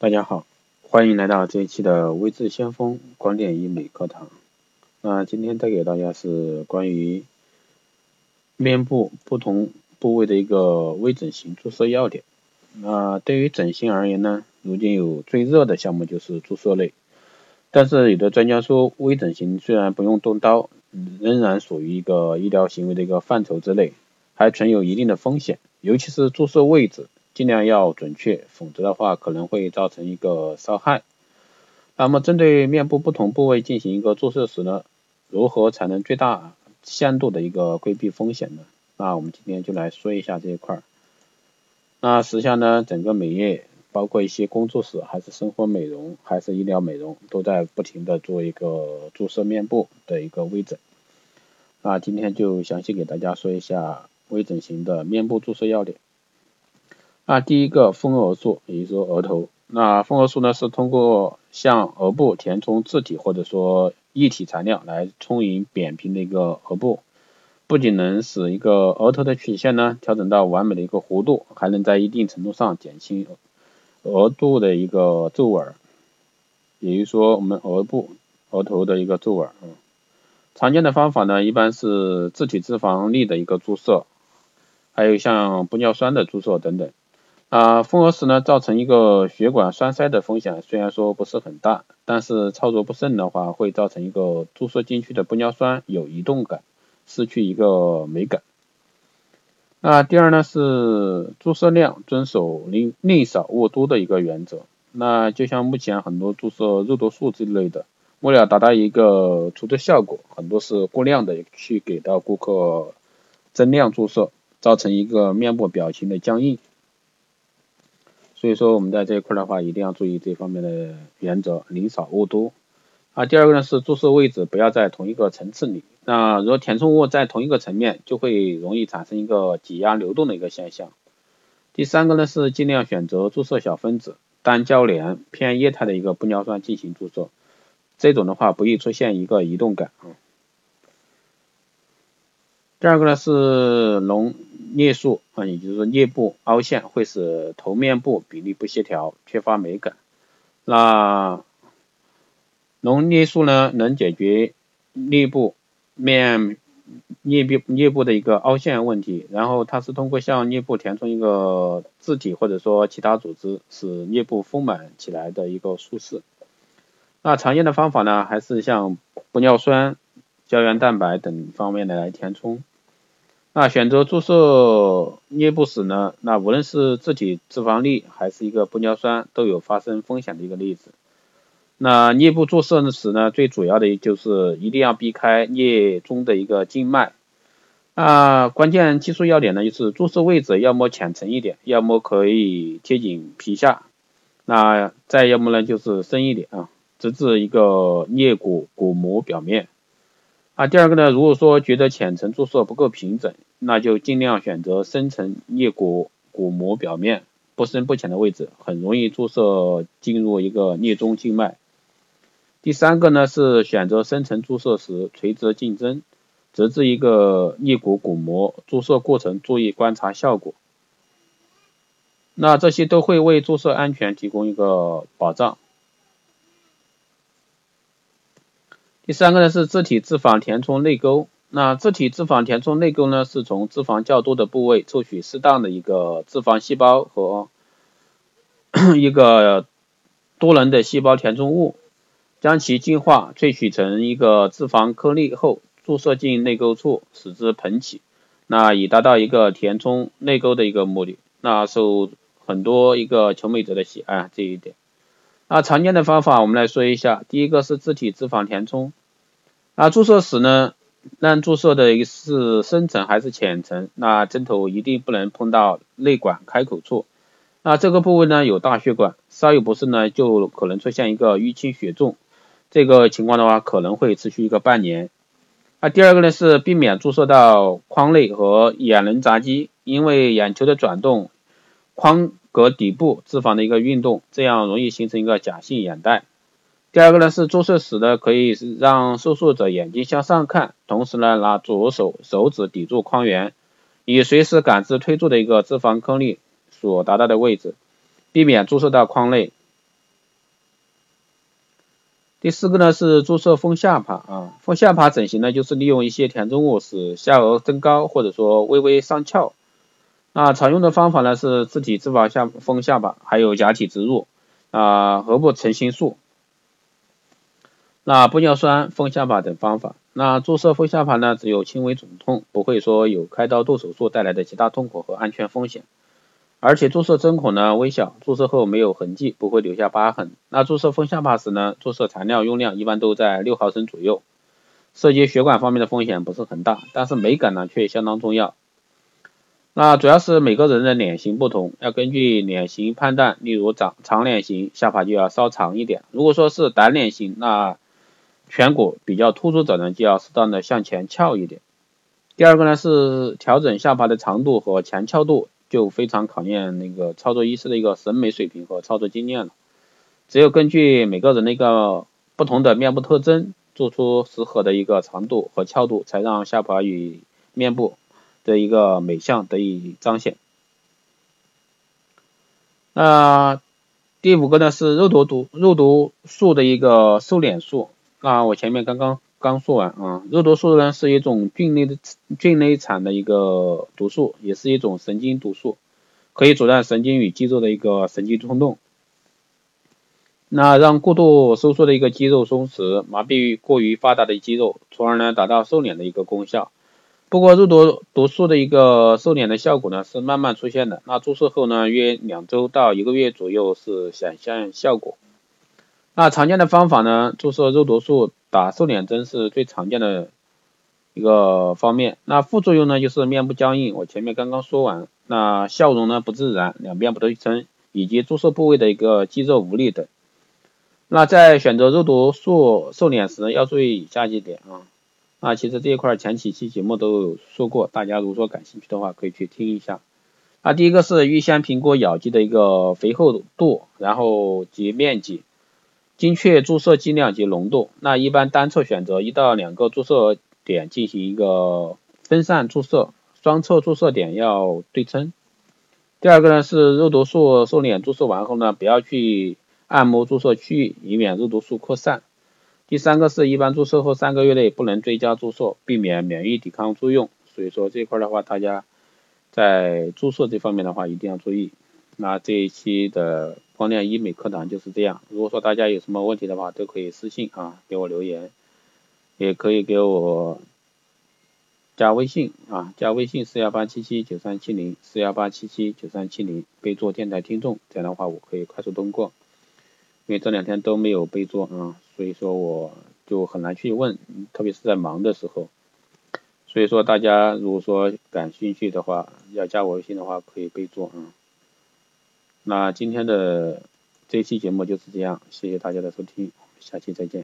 大家好，欢迎来到这一期的微智先锋光电医美课堂。那今天带给大家是关于面部不同部位的一个微整形注射要点。那对于整形而言呢，如今有最热的项目就是注射类。但是有的专家说，微整形虽然不用动刀，仍然属于一个医疗行为的一个范畴之内，还存有一定的风险，尤其是注射位置。尽量要准确，否则的话可能会造成一个伤害。那么针对面部不同部位进行一个注射时呢，如何才能最大限度的一个规避风险呢？那我们今天就来说一下这一块。那实际上呢，整个美业，包括一些工作室，还是生活美容，还是医疗美容，都在不停的做一个注射面部的一个微整。那今天就详细给大家说一下微整形的面部注射要点。那第一个丰额术，也就是说额头。那丰额术呢，是通过向额部填充自体或者说液体材料来充盈扁平的一个额部，不仅能使一个额头的曲线呢调整到完美的一个弧度，还能在一定程度上减轻额度的一个皱纹，也就是说我们额部额头的一个皱纹。嗯，常见的方法呢，一般是自体脂肪粒的一个注射，还有像玻尿酸的注射等等。啊，缝合时呢，造成一个血管栓塞的风险虽然说不是很大，但是操作不慎的话，会造成一个注射进去的玻尿酸有移动感，失去一个美感。那第二呢是注射量遵守宁宁少勿多的一个原则。那就像目前很多注射肉毒素之类的，为了达到一个除皱效果，很多是过量的去给到顾客增量注射，造成一个面部表情的僵硬。所以说我们在这一块的话，一定要注意这方面的原则，宁少勿多。啊，第二个呢是注射位置不要在同一个层次里。那如果填充物在同一个层面，就会容易产生一个挤压流动的一个现象。第三个呢是尽量选择注射小分子、单交联、偏液态的一个玻尿酸进行注射，这种的话不易出现一个移动感啊。第二个呢是隆颞束啊，也就是说颞部凹陷会使头面部比例不协调，缺乏美感。那隆颞束呢，能解决颞部面颞壁颞部的一个凹陷问题，然后它是通过向颞部填充一个自体或者说其他组织，使颞部丰满起来的一个术式。那常见的方法呢，还是像玻尿酸。胶原蛋白等方面的来填充。那选择注射颞部时呢，那无论是自体脂肪粒还是一个玻尿酸，都有发生风险的一个例子。那颞部注射时呢，最主要的就是一定要避开颞中的一个静脉。啊，关键技术要点呢，就是注射位置要么浅层一点，要么可以贴紧皮下，那再要么呢就是深一点啊，直至一个颞骨骨膜表面。啊，第二个呢，如果说觉得浅层注射不够平整，那就尽量选择深层颞骨骨膜表面不深不浅的位置，很容易注射进入一个颞中静脉。第三个呢是选择深层注射时垂直进针，直至一个颞骨骨膜，注射过程注意观察效果。那这些都会为注射安全提供一个保障。第三个呢是自体脂肪填充内沟，那自体脂肪填充内沟呢，是从脂肪较多的部位抽取适当的一个脂肪细胞和 一个多能的细胞填充物，将其净化萃取成一个脂肪颗粒后，注射进内沟处，使之膨起，那以达到一个填充内沟的一个目的，那受很多一个求美者的喜爱这一点。那常见的方法我们来说一下，第一个是自体脂肪填充。那注射时呢，让注射的是深层还是浅层？那针头一定不能碰到内管开口处。那这个部位呢有大血管，稍有不慎呢就可能出现一个淤青血重。这个情况的话可能会持续一个半年。那第二个呢是避免注射到眶内和眼轮匝肌，因为眼球的转动，眶隔底部脂肪的一个运动，这样容易形成一个假性眼袋。第二个呢是注射时呢，可以让受术者眼睛向上看，同时呢拿左手手指抵住眶缘，以随时感知推注的一个脂肪颗粒所达到的位置，避免注射到眶内。第四个呢是注射丰下巴啊，丰下巴整形呢就是利用一些填充物使下颚增高或者说微微上翘。那常用的方法呢是自体脂肪下丰下巴，还有假体植入啊，颌部成形术，那玻尿酸丰下巴等方法。那注射丰下巴呢只有轻微肿痛，不会说有开刀动手术带来的其他痛苦和安全风险。而且注射针孔呢微小，注射后没有痕迹，不会留下疤痕。那注射丰下巴时呢，注射材料用量一般都在六毫升左右，涉及血管方面的风险不是很大，但是美感呢却相当重要。那主要是每个人的脸型不同，要根据脸型判断。例如长长脸型，下巴就要稍长一点；如果说是短脸型，那颧骨比较突出者呢，就要适当的向前翘一点。第二个呢是调整下巴的长度和前翘度。就非常考验那个操作医师的一个审美水平和操作经验了。只有根据每个人的一个不同的面部特征，做出适合的一个长度和翘度，才让下巴与面部的一个美相得以彰显。那第五个呢是肉毒毒肉毒素的一个瘦脸术。那我前面刚刚。刚说完啊，肉毒素呢是一种菌类的菌类产的一个毒素，也是一种神经毒素，可以阻断神经与肌肉的一个神经冲动，那让过度收缩的一个肌肉松弛，麻痹过于发达的肌肉，从而呢达到瘦脸的一个功效。不过肉毒毒素的一个瘦脸的效果呢是慢慢出现的，那注射后呢约两周到一个月左右是显现效果。那常见的方法呢，注射肉毒素。打瘦脸针是最常见的一个方面，那副作用呢就是面部僵硬，我前面刚刚说完，那笑容呢不自然，两边不对称，以及注射部位的一个肌肉无力等。那在选择肉毒素瘦脸时要注意以下几点啊，那其实这一块前几期节目都有说过，大家如果感兴趣的话可以去听一下。那第一个是预先评估咬肌的一个肥厚度，然后及面积。精确注射剂量及浓度，那一般单侧选择一到两个注射点进行一个分散注射，双侧注射点要对称。第二个呢是肉毒素瘦脸注射完后呢，不要去按摩注射区域，以免肉毒素扩散。第三个是一般注射后三个月内不能追加注射，避免免疫抵抗作用。所以说这块的话，大家在注射这方面的话一定要注意。那这一期的。光亮医美课堂就是这样。如果说大家有什么问题的话，都可以私信啊给我留言，也可以给我加微信啊，加微信四幺八七七九三七零四幺八七七九三七零，备注电台听众，这样的话我可以快速通过。因为这两天都没有备注啊，所以说我就很难去问，特别是在忙的时候。所以说大家如果说感兴趣的话，要加我微信的话，可以备注啊。那今天的这期节目就是这样，谢谢大家的收听，下期再见。